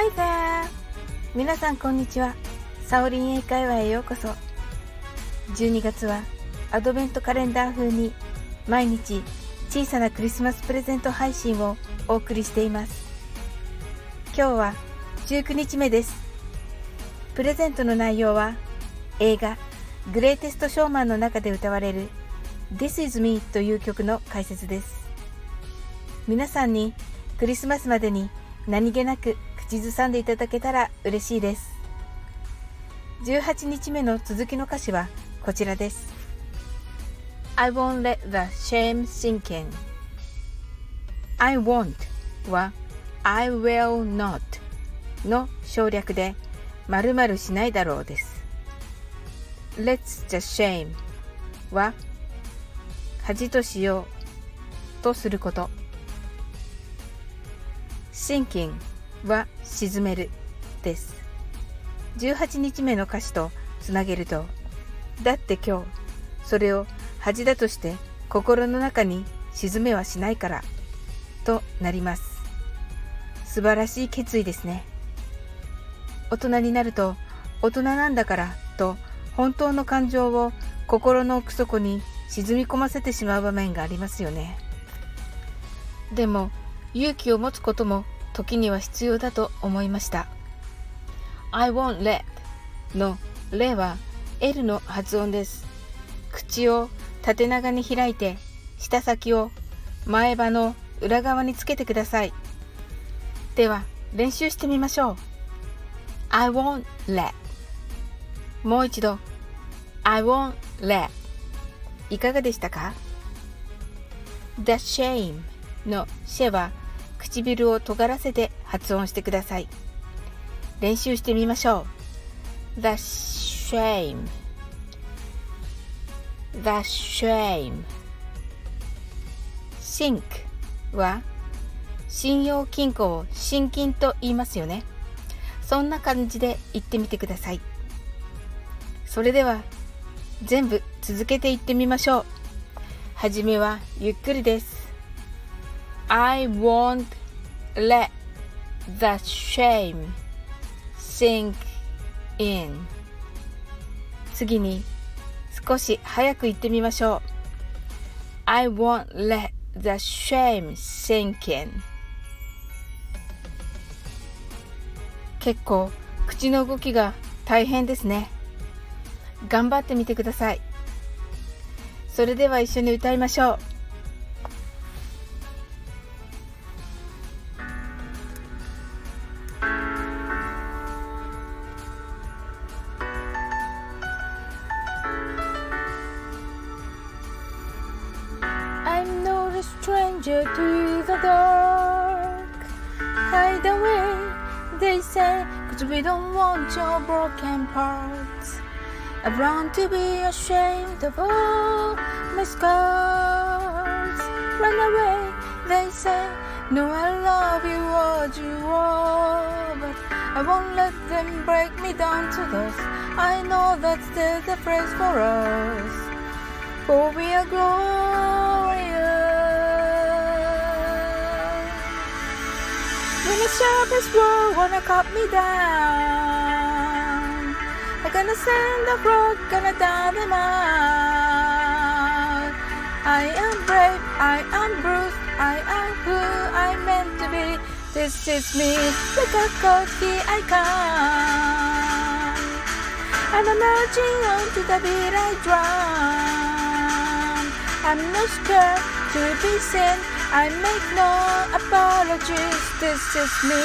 Hi there! 皆さんこんにちは。サオリン英会話へようこそ。12月はアドベントカレンダー風に毎日小さなクリスマスプレゼント配信をお送りしています。今日は19日目です。プレゼントの内容は映画グレイテストショーマンの中で歌われる This is me という曲の解説です。皆さんにクリスマスまでに何気なく口ずさんでいただけたら嬉しいです。18日目の続きの歌詞はこちらです。I won't let the shame sink in. I won't は I will not の省略で〇〇しないだろうです。Let's just shame は恥としようとすること。Sinking は沈めるです。18日目の歌詞とつなげると、だって今日、それを恥だとして心の中に沈めはしないから、となります。素晴らしい決意ですね。大人になると、大人なんだからと本当の感情を心の奥底に沈み込ませてしまう場面がありますよね。でも勇気を持つことも時には必要だと思いました。I won't let のレは L の発音です。口を縦長に開いて舌先を前歯の裏側につけてください。では練習してみましょう。I won't let もう一度 I won't let いかがでしたか ?The shame のシェは唇を尖らせて発音してください。練習してみましょう。The shame The shame sink は信用金庫を信金と言いますよね。そんな感じで言ってみてください。それでは全部続けていってみましょう。はじめはゆっくりです。I won't let the shame sink in. 次に少し早く言ってみましょう。I won't let the shame sink in. 結構口の動きが大変ですね。頑張ってみてください。それでは一緒に歌いましょう。Stranger to the dark. Hide away, they say, cause we don't want your broken parts. I've run to be ashamed of all my scars. Run away, they say, no, I love you as you are, but I won't let them break me down to dust. I know that there's a phrase for us, When the sharpest word wanna cut me down, I'm gonna send the road, gonna down them out. I am brave, I am bruised, I am who I meant to be. This is me, look how cocky I come. I'm emerging onto the beat I drum. I'm not scared to be seen. I make no apologies, this is me.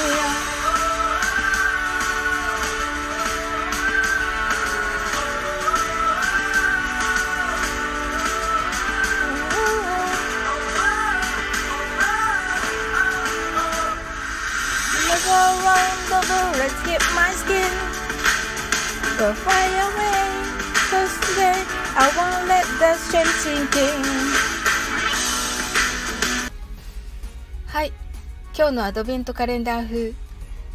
Let's around the world, let's my skin. Go fly away, cause today I won't let the shame sink in. はい。今日のアドベントカレンダー風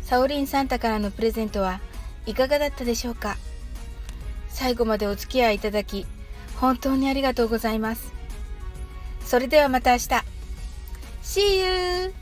サオリンサンタからのプレゼントはいかがだったでしょうか？最後までお付き合いいただき本当にありがとうございます。それではまた明日。See you!